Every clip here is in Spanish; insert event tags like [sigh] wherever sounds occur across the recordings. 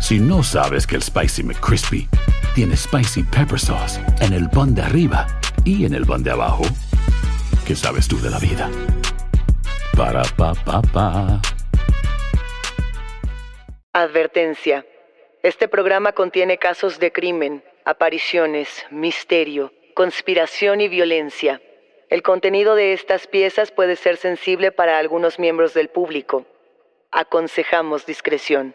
Si no sabes que el Spicy McCrispy tiene Spicy Pepper Sauce en el pan de arriba y en el pan de abajo, ¿qué sabes tú de la vida? Para, pa, pa, pa. Advertencia. Este programa contiene casos de crimen, apariciones, misterio, conspiración y violencia. El contenido de estas piezas puede ser sensible para algunos miembros del público. Aconsejamos discreción.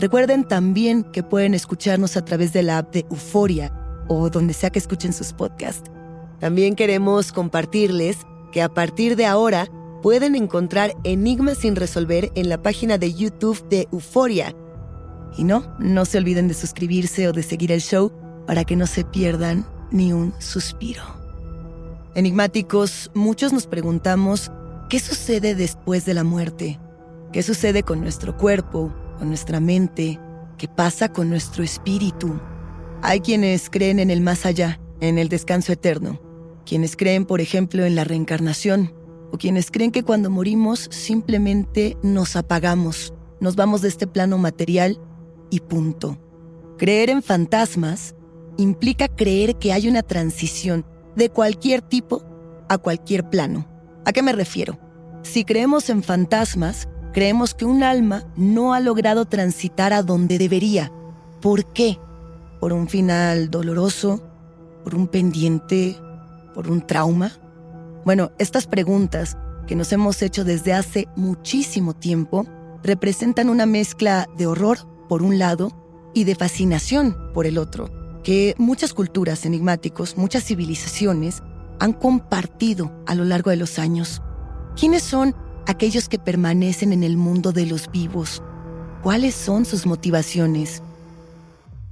Recuerden también que pueden escucharnos a través de la app de Euforia o donde sea que escuchen sus podcasts. También queremos compartirles que a partir de ahora pueden encontrar Enigmas sin resolver en la página de YouTube de Euforia. Y no, no se olviden de suscribirse o de seguir el show para que no se pierdan ni un suspiro. Enigmáticos, muchos nos preguntamos ¿Qué sucede después de la muerte? ¿Qué sucede con nuestro cuerpo, con nuestra mente? ¿Qué pasa con nuestro espíritu? Hay quienes creen en el más allá, en el descanso eterno. Quienes creen, por ejemplo, en la reencarnación. O quienes creen que cuando morimos simplemente nos apagamos, nos vamos de este plano material y punto. Creer en fantasmas implica creer que hay una transición de cualquier tipo a cualquier plano. ¿A qué me refiero? Si creemos en fantasmas, creemos que un alma no ha logrado transitar a donde debería. ¿Por qué? ¿Por un final doloroso? ¿Por un pendiente? ¿Por un trauma? Bueno, estas preguntas que nos hemos hecho desde hace muchísimo tiempo representan una mezcla de horror por un lado y de fascinación por el otro, que muchas culturas enigmáticos, muchas civilizaciones han compartido a lo largo de los años. ¿Quiénes son aquellos que permanecen en el mundo de los vivos? ¿Cuáles son sus motivaciones?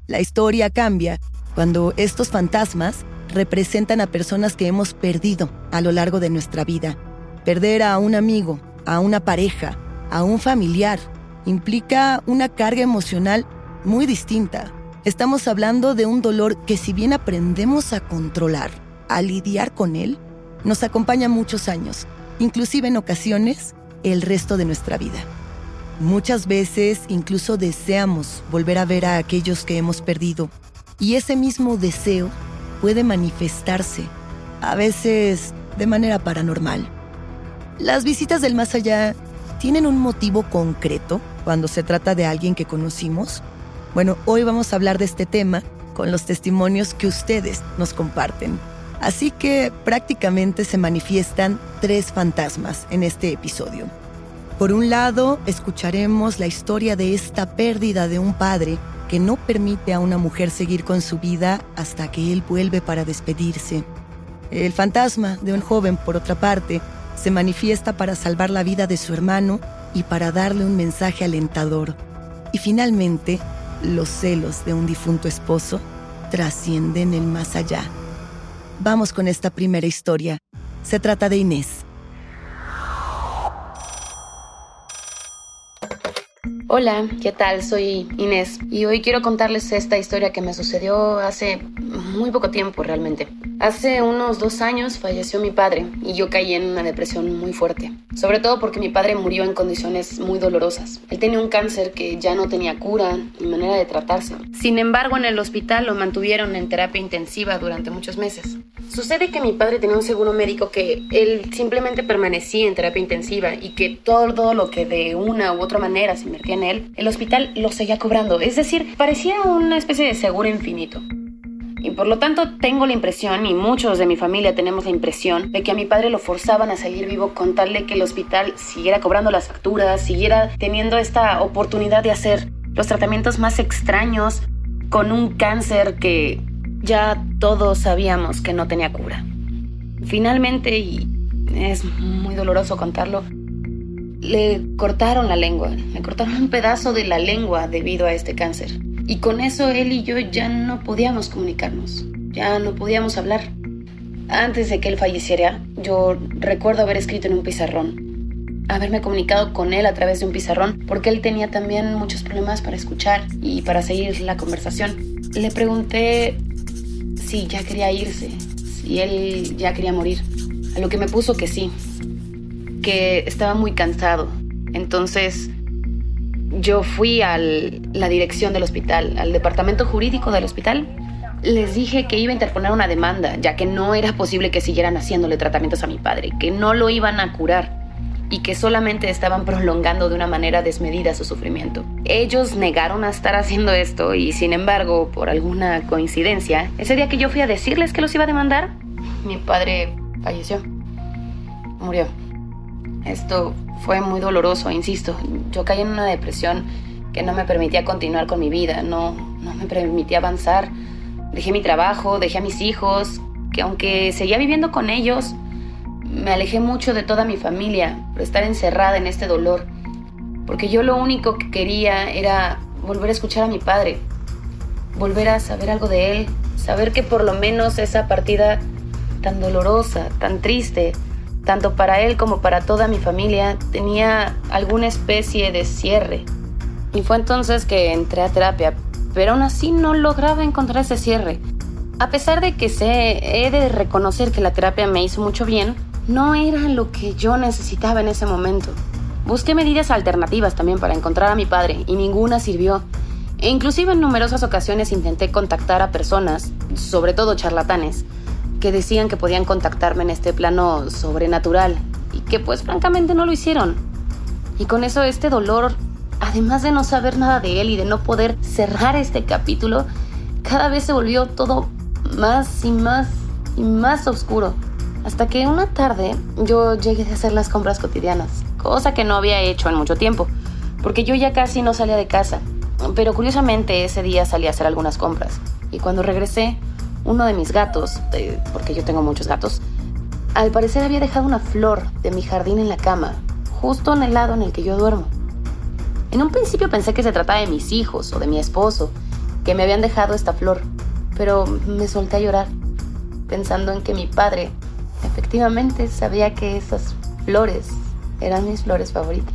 La historia cambia cuando estos fantasmas representan a personas que hemos perdido a lo largo de nuestra vida. Perder a un amigo, a una pareja, a un familiar, implica una carga emocional muy distinta. Estamos hablando de un dolor que si bien aprendemos a controlar, a lidiar con él, nos acompaña muchos años, inclusive en ocasiones el resto de nuestra vida. Muchas veces incluso deseamos volver a ver a aquellos que hemos perdido y ese mismo deseo puede manifestarse, a veces de manera paranormal. Las visitas del más allá tienen un motivo concreto cuando se trata de alguien que conocimos. Bueno, hoy vamos a hablar de este tema con los testimonios que ustedes nos comparten. Así que prácticamente se manifiestan tres fantasmas en este episodio. Por un lado, escucharemos la historia de esta pérdida de un padre que no permite a una mujer seguir con su vida hasta que él vuelve para despedirse. El fantasma de un joven, por otra parte, se manifiesta para salvar la vida de su hermano y para darle un mensaje alentador. Y finalmente, los celos de un difunto esposo trascienden el más allá. Vamos con esta primera historia. Se trata de Inés. Hola, ¿qué tal? Soy Inés y hoy quiero contarles esta historia que me sucedió hace muy poco tiempo realmente. Hace unos dos años falleció mi padre y yo caí en una depresión muy fuerte, sobre todo porque mi padre murió en condiciones muy dolorosas. Él tenía un cáncer que ya no tenía cura ni manera de tratarse. Sin embargo, en el hospital lo mantuvieron en terapia intensiva durante muchos meses. Sucede que mi padre tenía un seguro médico que él simplemente permanecía en terapia intensiva y que todo lo que de una u otra manera se invertía él, el hospital lo seguía cobrando. Es decir, parecía una especie de seguro infinito. Y por lo tanto tengo la impresión, y muchos de mi familia tenemos la impresión, de que a mi padre lo forzaban a salir vivo con tal de que el hospital siguiera cobrando las facturas, siguiera teniendo esta oportunidad de hacer los tratamientos más extraños con un cáncer que ya todos sabíamos que no tenía cura. Finalmente, y es muy doloroso contarlo, le cortaron la lengua, le cortaron un pedazo de la lengua debido a este cáncer. Y con eso él y yo ya no podíamos comunicarnos, ya no podíamos hablar. Antes de que él falleciera, yo recuerdo haber escrito en un pizarrón, haberme comunicado con él a través de un pizarrón, porque él tenía también muchos problemas para escuchar y para seguir la conversación. Le pregunté si ya quería irse, si él ya quería morir, a lo que me puso que sí, que estaba muy cansado. Entonces yo fui a la dirección del hospital, al departamento jurídico del hospital. Les dije que iba a interponer una demanda, ya que no era posible que siguieran haciéndole tratamientos a mi padre, que no lo iban a curar y que solamente estaban prolongando de una manera desmedida su sufrimiento. Ellos negaron a estar haciendo esto y sin embargo, por alguna coincidencia, ese día que yo fui a decirles que los iba a demandar, mi padre falleció. Murió. Esto fue muy doloroso, insisto. Yo caí en una depresión que no me permitía continuar con mi vida, no, no me permitía avanzar. Dejé mi trabajo, dejé a mis hijos, que aunque seguía viviendo con ellos, me alejé mucho de toda mi familia por estar encerrada en este dolor, porque yo lo único que quería era volver a escuchar a mi padre, volver a saber algo de él, saber que por lo menos esa partida tan dolorosa, tan triste, tanto para él como para toda mi familia, tenía alguna especie de cierre. Y fue entonces que entré a terapia, pero aún así no lograba encontrar ese cierre. A pesar de que sé, he de reconocer que la terapia me hizo mucho bien, no era lo que yo necesitaba en ese momento. Busqué medidas alternativas también para encontrar a mi padre y ninguna sirvió. E inclusive en numerosas ocasiones intenté contactar a personas, sobre todo charlatanes, que decían que podían contactarme en este plano sobrenatural y que pues francamente no lo hicieron. Y con eso este dolor, además de no saber nada de él y de no poder cerrar este capítulo, cada vez se volvió todo más y más y más oscuro. Hasta que una tarde yo llegué a hacer las compras cotidianas, cosa que no había hecho en mucho tiempo, porque yo ya casi no salía de casa. Pero curiosamente ese día salí a hacer algunas compras. Y cuando regresé, uno de mis gatos, porque yo tengo muchos gatos, al parecer había dejado una flor de mi jardín en la cama, justo en el lado en el que yo duermo. En un principio pensé que se trataba de mis hijos o de mi esposo, que me habían dejado esta flor, pero me solté a llorar, pensando en que mi padre Efectivamente, sabía que esas flores eran mis flores favoritas.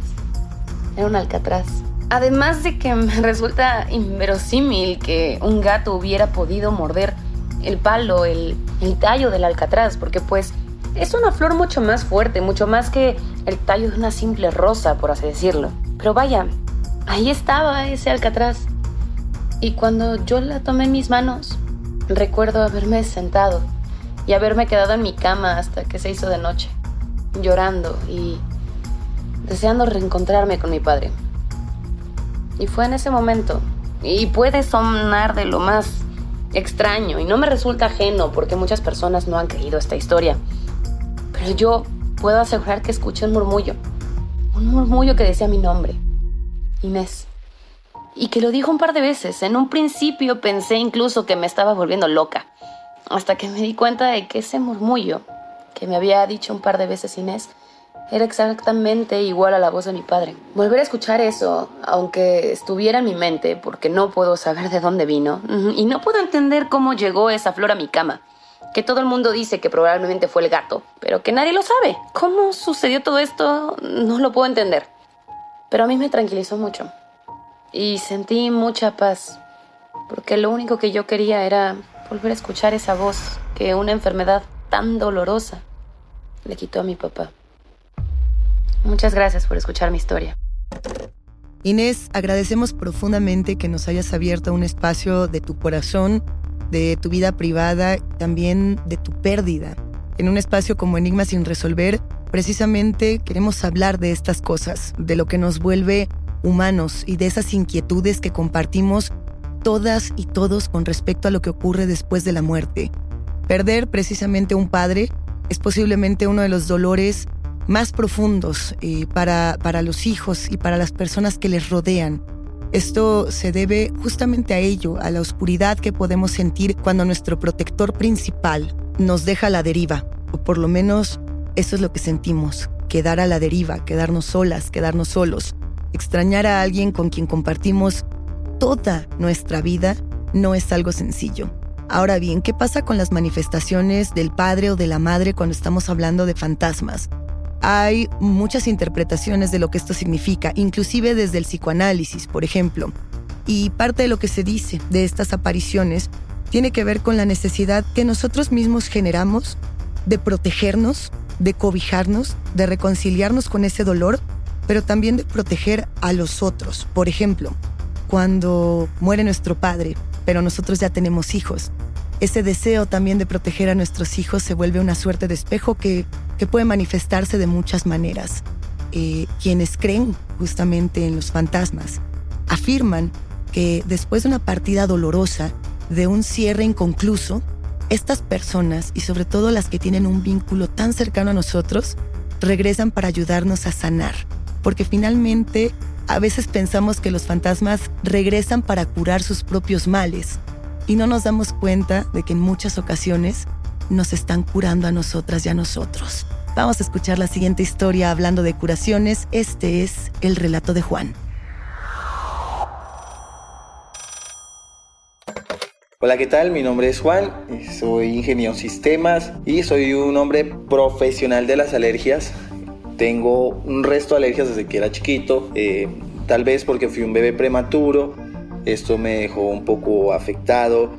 Era un alcatraz. Además de que [laughs] me resulta inverosímil que un gato hubiera podido morder el palo, el, tallo del alcatraz, porque pues es una flor mucho más fuerte, mucho más que el tallo de una simple rosa, por así decirlo. Pero vaya, ahí estaba ese alcatraz. Y cuando yo la tomé en mis manos, recuerdo haberme sentado y haberme quedado en mi cama hasta que se hizo de noche, llorando y deseando reencontrarme con mi padre. Y fue en ese momento, y puede sonar de lo más extraño, y no me resulta ajeno porque muchas personas no han creído esta historia, pero yo puedo asegurar que escuché un murmullo, un murmullo que decía mi nombre, Inés, y que lo dijo un par de veces. En un principio pensé incluso que me estaba volviendo loca, hasta que me di cuenta de que ese murmullo que me había dicho un par de veces Inés era exactamente igual a la voz de mi padre. Volver a escuchar eso, aunque estuviera en mi mente, porque no puedo saber de dónde vino, y no puedo entender cómo llegó esa flor a mi cama, que todo el mundo dice que probablemente fue el gato, pero que nadie lo sabe. ¿Cómo sucedió todo esto? No lo puedo entender. Pero a mí me tranquilizó mucho. Y sentí mucha paz, porque lo único que yo quería era volver a escuchar esa voz que una enfermedad tan dolorosa le quitó a mi papá. Muchas gracias por escuchar mi historia. Inés, agradecemos profundamente que nos hayas abierto un espacio de tu corazón, de tu vida privada, también de tu pérdida. En un espacio como Enigma sin resolver, precisamente queremos hablar de estas cosas, de lo que nos vuelve humanos y de esas inquietudes que compartimos todas y todos con respecto a lo que ocurre después de la muerte. Perder precisamente un padre es posiblemente uno de los dolores más profundos eh, para, para los hijos y para las personas que les rodean. Esto se debe justamente a ello, a la oscuridad que podemos sentir cuando nuestro protector principal nos deja a la deriva, o por lo menos eso es lo que sentimos, quedar a la deriva, quedarnos solas, quedarnos solos. Extrañar a alguien con quien compartimos toda nuestra vida no es algo sencillo. Ahora bien, ¿qué pasa con las manifestaciones del padre o de la madre cuando estamos hablando de fantasmas? Hay muchas interpretaciones de lo que esto significa, inclusive desde el psicoanálisis, por ejemplo. Y parte de lo que se dice de estas apariciones tiene que ver con la necesidad que nosotros mismos generamos de protegernos, de cobijarnos, de reconciliarnos con ese dolor, pero también de proteger a los otros. Por ejemplo, cuando muere nuestro padre, pero nosotros ya tenemos hijos, ese deseo también de proteger a nuestros hijos se vuelve una suerte de espejo que que puede manifestarse de muchas maneras. Eh, quienes creen justamente en los fantasmas afirman que después de una partida dolorosa, de un cierre inconcluso, estas personas, y sobre todo las que tienen un vínculo tan cercano a nosotros, regresan para ayudarnos a sanar. Porque finalmente a veces pensamos que los fantasmas regresan para curar sus propios males y no nos damos cuenta de que en muchas ocasiones nos están curando a nosotras y a nosotros. Vamos a escuchar la siguiente historia hablando de curaciones. Este es el relato de Juan. Hola, ¿qué tal? Mi nombre es Juan, soy ingeniero en sistemas y soy un hombre profesional de las alergias. Tengo un resto de alergias desde que era chiquito, eh, tal vez porque fui un bebé prematuro, esto me dejó un poco afectado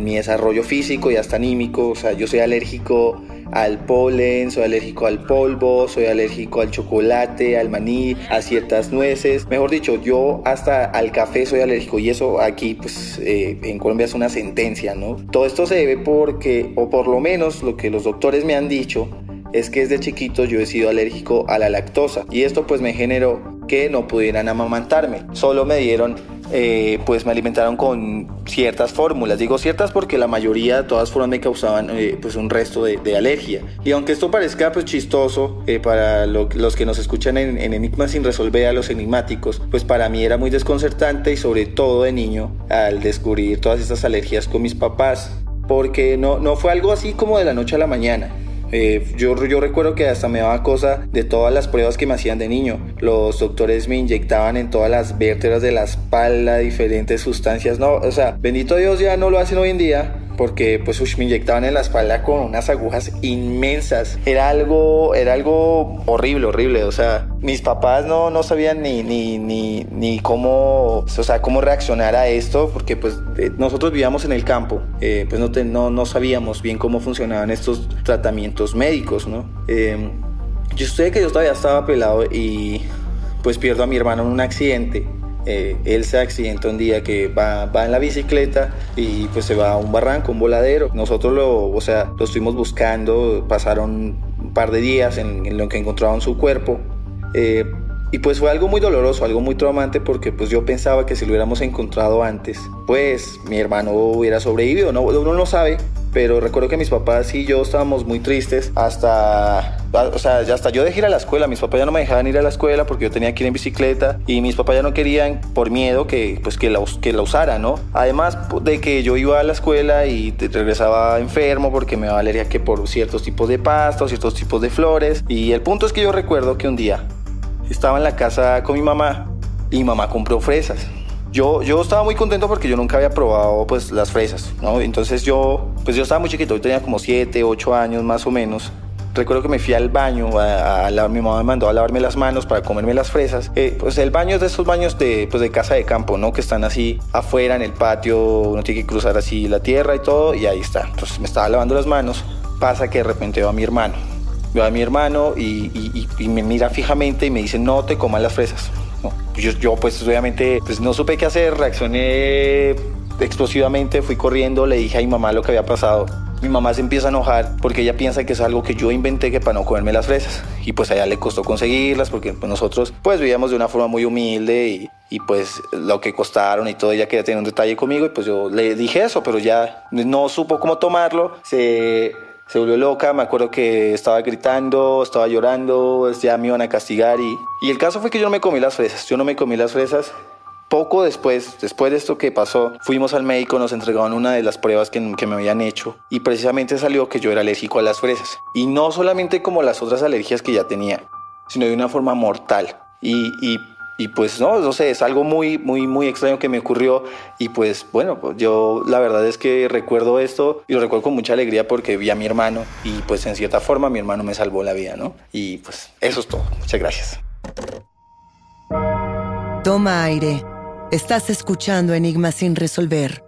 mi desarrollo físico y hasta anímico. O sea, yo soy alérgico al polen, soy alérgico al polvo, soy alérgico al chocolate, al maní, a ciertas nueces. Mejor dicho, yo hasta al café soy alérgico y eso aquí pues eh, en Colombia es una sentencia, ¿no? Todo esto se debe porque, o por lo menos lo que los doctores me han dicho, es que desde chiquito yo he sido alérgico a la lactosa y esto pues me generó que no pudieran amamantarme. Solo me dieron, eh, pues me alimentaron con ciertas fórmulas. Digo ciertas porque la mayoría de todas formas me causaban eh, pues un resto de, alergia. Y aunque esto parezca pues chistoso eh, para los que nos escuchan en, en Enigmas sin resolver a los enigmáticos, pues para mí era muy desconcertante y sobre todo de niño al descubrir todas estas alergias con mis papás. Porque no, no fue algo así como de la noche a la mañana. Eh, yo, yo recuerdo que hasta me daba cosa de todas las pruebas que me hacían de niño. Los doctores me inyectaban en todas las vértebras de la espalda diferentes sustancias. No, o sea, bendito Dios ya no lo hacen hoy en día porque pues me inyectaban en la espalda con unas agujas inmensas. Era algo, era algo horrible, horrible. O sea, mis papás no, no sabían ni, ni, ni, ni cómo, o sea, cómo reaccionar a esto, porque pues eh, nosotros vivíamos en el campo, eh, pues no, no, no, sabíamos bien cómo funcionaban estos tratamientos médicos, ¿no? Eh, yo sé que yo todavía estaba pelado y pues pierdo a mi hermano en un accidente Eh, él se accidenta un día que va, en la bicicleta y pues se va a un barranco, un voladero. Nosotros lo, o sea, lo estuvimos buscando, pasaron un par de días en, lo que encontraron su cuerpo. Eh, y pues fue algo muy doloroso, algo muy traumante porque pues yo pensaba que si lo hubiéramos encontrado antes, pues mi hermano hubiera sobrevivido. No, uno no sabe, pero recuerdo que mis papás y yo estábamos muy tristes hasta, o sea, hasta yo dejé ir a la escuela. Mis papás ya no me dejaban ir a la escuela porque yo tenía que ir en bicicleta y mis papás ya no querían por miedo que, pues, que, la, que la usara, ¿no? Además de que yo iba a la escuela y regresaba enfermo porque me daba alergia que por ciertos tipos de pastos, ciertos tipos de flores. Y el punto es que yo recuerdo que un día estaba en la casa con mi mamá y mi mamá compró fresas. Yo, yo estaba muy contento porque yo nunca había probado pues las fresas, ¿no? Entonces yo, pues yo estaba muy chiquito, yo tenía como 7, 8 años más o menos. Recuerdo que me fui al baño, a, mi mamá me mandó a lavarme las manos para comerme las fresas. Eh, pues el baño es de esos baños de, pues de casa de campo, ¿no? Que están así afuera en el patio, uno tiene que cruzar así la tierra y todo, y ahí está. Entonces me estaba lavando las manos, pasa que de repente veo a mi hermano veo a mi hermano y, me mira fijamente y me dice, no te comas las fresas. Yo, yo, pues obviamente pues no supe qué hacer, reaccioné explosivamente, fui corriendo, le dije a mi mamá lo que había pasado. Mi mamá se empieza a enojar porque ella piensa que es algo que yo inventé que para no comerme las fresas. Y pues a ella le costó conseguirlas porque pues, nosotros pues vivíamos de una forma muy humilde y, y pues lo que costaron y todo, ella quería tener un detalle conmigo y pues yo le dije eso, pero ya no supo cómo tomarlo. Se se volvió loca, me acuerdo que estaba gritando, estaba llorando, ya me iban a castigar y, y el caso fue que yo no me comí las fresas, yo no me comí las fresas. Poco después, después de esto que pasó, fuimos al médico, nos entregaron una de las pruebas que, me habían hecho y precisamente salió que yo era alérgico a las fresas. Y no solamente como las otras alergias que ya tenía, sino de una forma mortal. Y, y y pues no, no sé, es algo muy, muy, muy extraño que me ocurrió y pues bueno, pues, yo la verdad es que recuerdo esto y lo recuerdo con mucha alegría porque vi a mi hermano y pues en cierta forma mi hermano me salvó la vida, ¿no? Y pues eso es todo. Muchas gracias. Toma aire. Estás escuchando Enigmas sin resolver.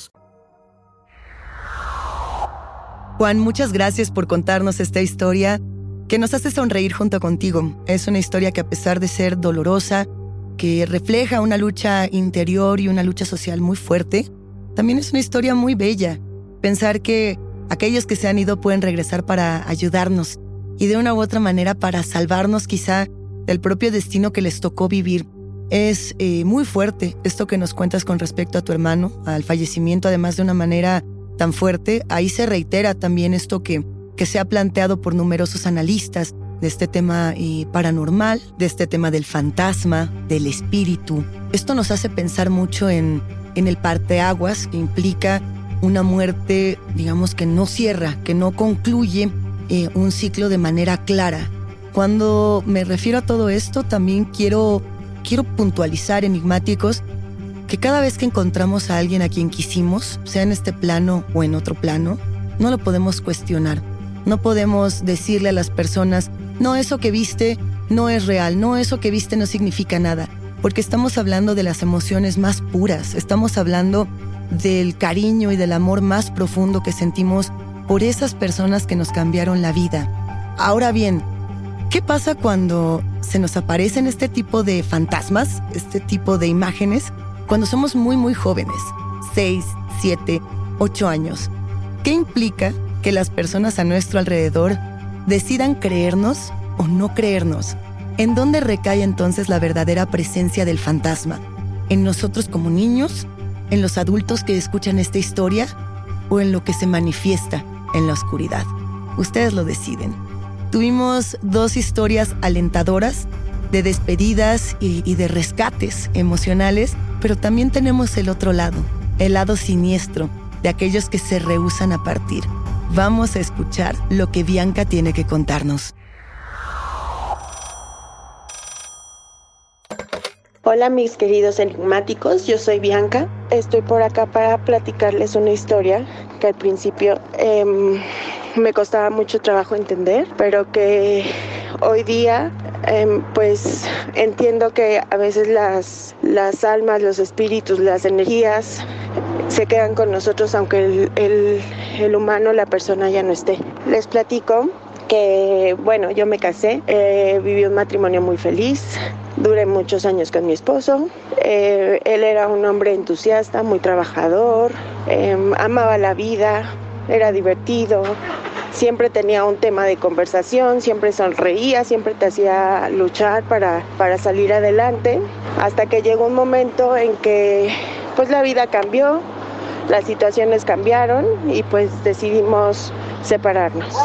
Juan, muchas gracias por contarnos esta historia que nos hace sonreír junto contigo. Es una historia que a pesar de ser dolorosa, que refleja una lucha interior y una lucha social muy fuerte, también es una historia muy bella. Pensar que aquellos que se han ido pueden regresar para ayudarnos y de una u otra manera para salvarnos quizá del propio destino que les tocó vivir. Es eh, muy fuerte esto que nos cuentas con respecto a tu hermano, al fallecimiento, además de una manera tan fuerte, ahí se reitera también esto que, que se ha planteado por numerosos analistas de este tema eh, paranormal, de este tema del fantasma, del espíritu. Esto nos hace pensar mucho en, en el parteaguas que implica una muerte, digamos, que no cierra, que no concluye eh, un ciclo de manera clara. Cuando me refiero a todo esto, también quiero quiero puntualizar, enigmáticos, que cada vez que encontramos a alguien a quien quisimos, sea en este plano o en otro plano, no lo podemos cuestionar. No podemos decirle a las personas, no, eso que viste no es real, no, eso que viste no significa nada, porque estamos hablando de las emociones más puras, estamos hablando del cariño y del amor más profundo que sentimos por esas personas que nos cambiaron la vida. Ahora bien, ¿qué pasa cuando se nos aparecen este tipo de fantasmas, este tipo de imágenes, cuando somos muy muy jóvenes, 6, 7, 8 años? ¿Qué implica que las personas a nuestro alrededor decidan creernos o no creernos? ¿En dónde recae entonces la verdadera presencia del fantasma? ¿En nosotros como niños? ¿En los adultos que escuchan esta historia? ¿O en lo que se manifiesta en la oscuridad? Ustedes lo deciden. Tuvimos dos historias alentadoras de despedidas y, de rescates emocionales, pero también tenemos el otro lado, el lado siniestro de aquellos que se rehusan a partir. Vamos a escuchar lo que Bianca tiene que contarnos. Hola mis queridos enigmáticos, yo soy Bianca. Estoy por acá para platicarles una historia que al principio em, me costaba mucho trabajo entender, pero que hoy día em, pues entiendo que a veces las, las almas, los espíritus, las energías se quedan con nosotros aunque el, el, humano, la persona ya no esté. Les platico que, bueno, yo me casé, eh, viví un matrimonio muy feliz, duré muchos años con mi esposo, eh, él era un hombre entusiasta, muy trabajador, em, amaba la vida, era divertido, siempre tenía un tema de conversación, siempre sonreía, siempre te hacía luchar para, para salir adelante, hasta que llegó un momento en que pues la vida cambió, las situaciones cambiaron y pues decidimos separarnos.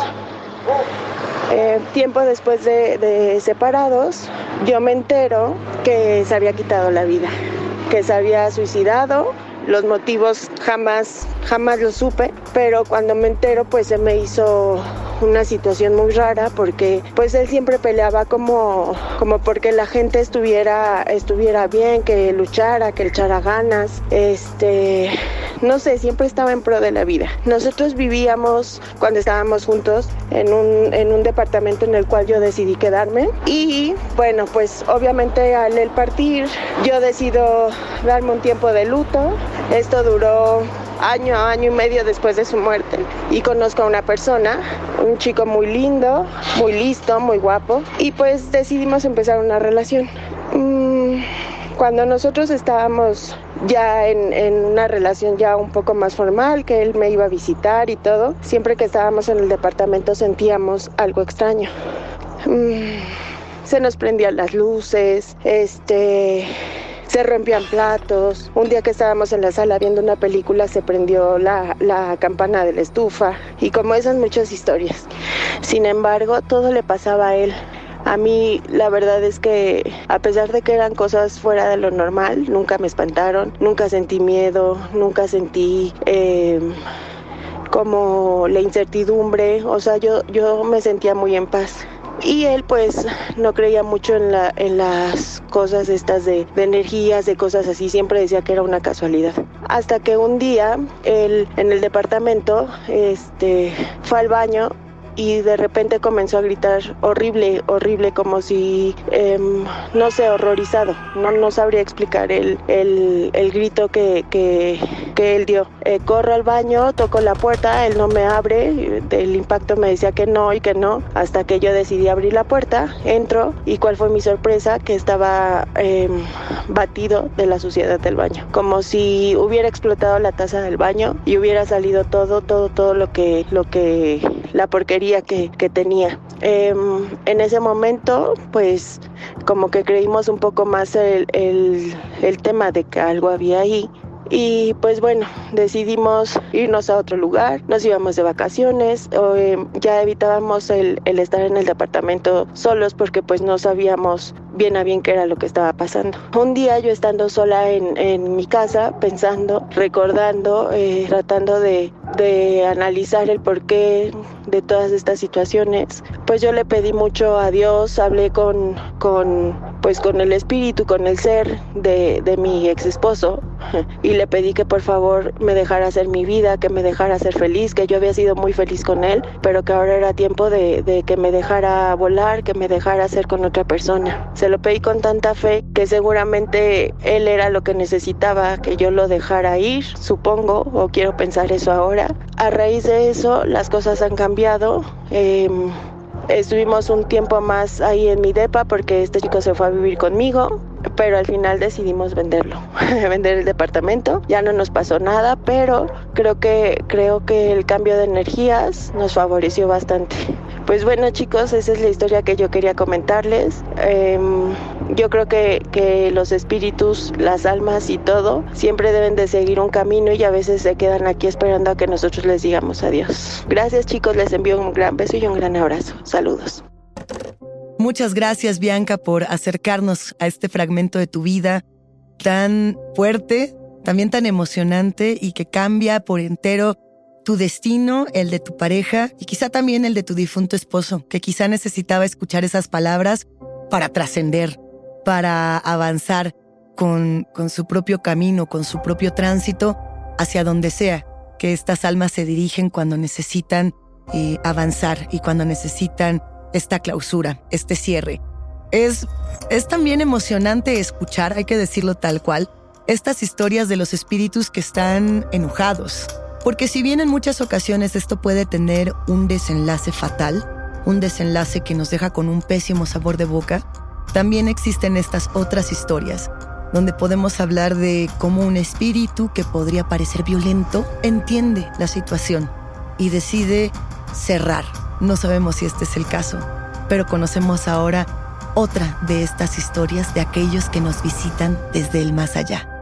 Eh, tiempo después de, separados, yo me entero que se había quitado la vida, que se había suicidado. Los motivos jamás, jamás lo supe, pero cuando me entero, pues se me hizo una situación muy rara porque pues él siempre peleaba como, como porque la gente estuviera, estuviera bien, que luchara, que echara ganas, este, no sé, siempre estaba en pro de la vida. Nosotros vivíamos cuando estábamos juntos en un, en un departamento en el cual yo decidí quedarme y bueno, pues obviamente al él partir yo decido darme un tiempo de luto. Esto duró año, año y medio después de su muerte y conozco a una persona, un chico muy lindo, muy listo, muy guapo y pues decidimos empezar una relación. Mm, cuando nosotros estábamos ya en, una relación ya un poco más formal, que él me iba a visitar y todo, siempre que estábamos en el departamento sentíamos algo extraño. Mm, se nos prendían las luces, este se rompían platos. Un día que estábamos en la sala viendo una película se prendió la, la campana de la estufa y como esas muchas historias. Sin embargo, todo le pasaba a él. A mí la verdad es que a pesar de que eran cosas fuera de lo normal, nunca me espantaron, nunca sentí miedo, nunca sentí... Eh, como la incertidumbre, o sea, yo, yo me sentía muy en paz. Y él pues no creía mucho en, la, las cosas estas de, de, energías, de cosas así, siempre decía que era una casualidad. Hasta que un día él en el departamento este, fue al baño y de repente comenzó a gritar horrible, horrible, como si, em, no sé, horrorizado. No, no sabría explicar el, el, el grito que, que, que, él dio. Eh, corro al baño, toco la puerta, él no me abre, del impacto me decía que no y que no, hasta que yo decidí abrir la puerta, entro y cuál fue mi sorpresa, que estaba em, batido de la suciedad del baño, como si hubiera explotado la taza del baño y hubiera salido todo, todo, todo lo que, lo que, la porquería que, tenía. Em, en ese momento, pues como que creímos un poco más el, el tema de que algo había ahí y pues bueno, decidimos irnos a otro lugar, nos íbamos de vacaciones, eh, ya evitábamos el, estar en el departamento solos porque pues no sabíamos bien a bien qué era lo que estaba pasando. Un día yo estando sola en, en mi casa, pensando, recordando, eh, tratando de, de analizar el porqué de todas estas situaciones, pues yo le pedí mucho a Dios, hablé con, con pues con el espíritu, con el ser de, de mi ex esposo y le pedí que por favor me dejara hacer mi vida, que me dejara ser feliz, que yo había sido muy feliz con él, pero que ahora era tiempo de, de que me dejara volar, que me dejara ser con otra persona. Se lo pedí con tanta fe que seguramente él era lo que necesitaba, que yo lo dejara ir, supongo, o quiero pensar eso ahora. A raíz de eso las cosas han cambiado. Eh, Estuvimos un tiempo más ahí en mi depa porque este chico se fue a vivir conmigo, pero al final decidimos venderlo, [laughs] vender el departamento. Ya no nos pasó nada, pero creo que creo que el cambio de energías nos favoreció bastante. Pues bueno chicos, esa es la historia que yo quería comentarles. Eh, yo creo que, que los espíritus, las almas y todo siempre deben de seguir un camino y a veces se quedan aquí esperando a que nosotros les digamos adiós. Gracias chicos, les envío un gran beso y un gran abrazo. Saludos. Muchas gracias Bianca por acercarnos a este fragmento de tu vida tan fuerte, también tan emocionante y que cambia por entero tu destino, el de tu pareja y quizá también el de tu difunto esposo, que quizá necesitaba escuchar esas palabras para trascender, para avanzar con, con su propio camino, con su propio tránsito hacia donde sea que estas almas se dirigen cuando necesitan eh, avanzar y cuando necesitan esta clausura, este cierre. Es, es también emocionante escuchar, hay que decirlo tal cual, estas historias de los espíritus que están enojados, porque si bien en muchas ocasiones esto puede tener un desenlace fatal, un desenlace que nos deja con un pésimo sabor de boca, también existen estas otras historias donde podemos hablar de cómo un espíritu que podría parecer violento entiende la situación y decide cerrar. No sabemos si este es el caso, pero conocemos ahora otra de estas historias de aquellos que nos visitan desde el más allá.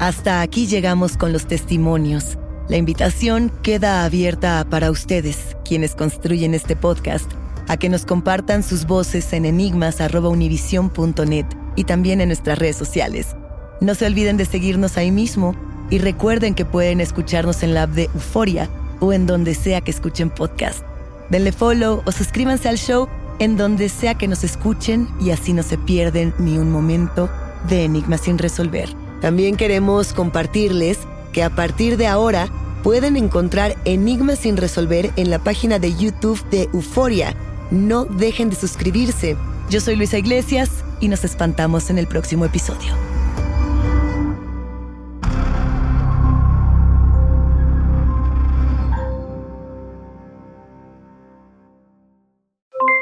Hasta aquí llegamos con los testimonios. La invitación queda abierta para ustedes, quienes construyen este podcast, a que nos compartan sus voces en enigmas.univision.net y también en nuestras redes sociales. No se olviden de seguirnos ahí mismo y recuerden que pueden escucharnos en la app de Euforia o en donde sea que escuchen podcast. Denle follow o suscríbanse al show en donde sea que nos escuchen y así no se pierden ni un momento de Enigmas sin resolver. También queremos compartirles que a partir de ahora pueden encontrar Enigmas sin resolver en la página de YouTube de Euforia. No dejen de suscribirse. Yo soy Luisa Iglesias y nos espantamos en el próximo episodio.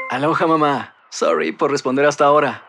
Aloha mamá. Sorry por responder hasta ahora.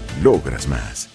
logras más.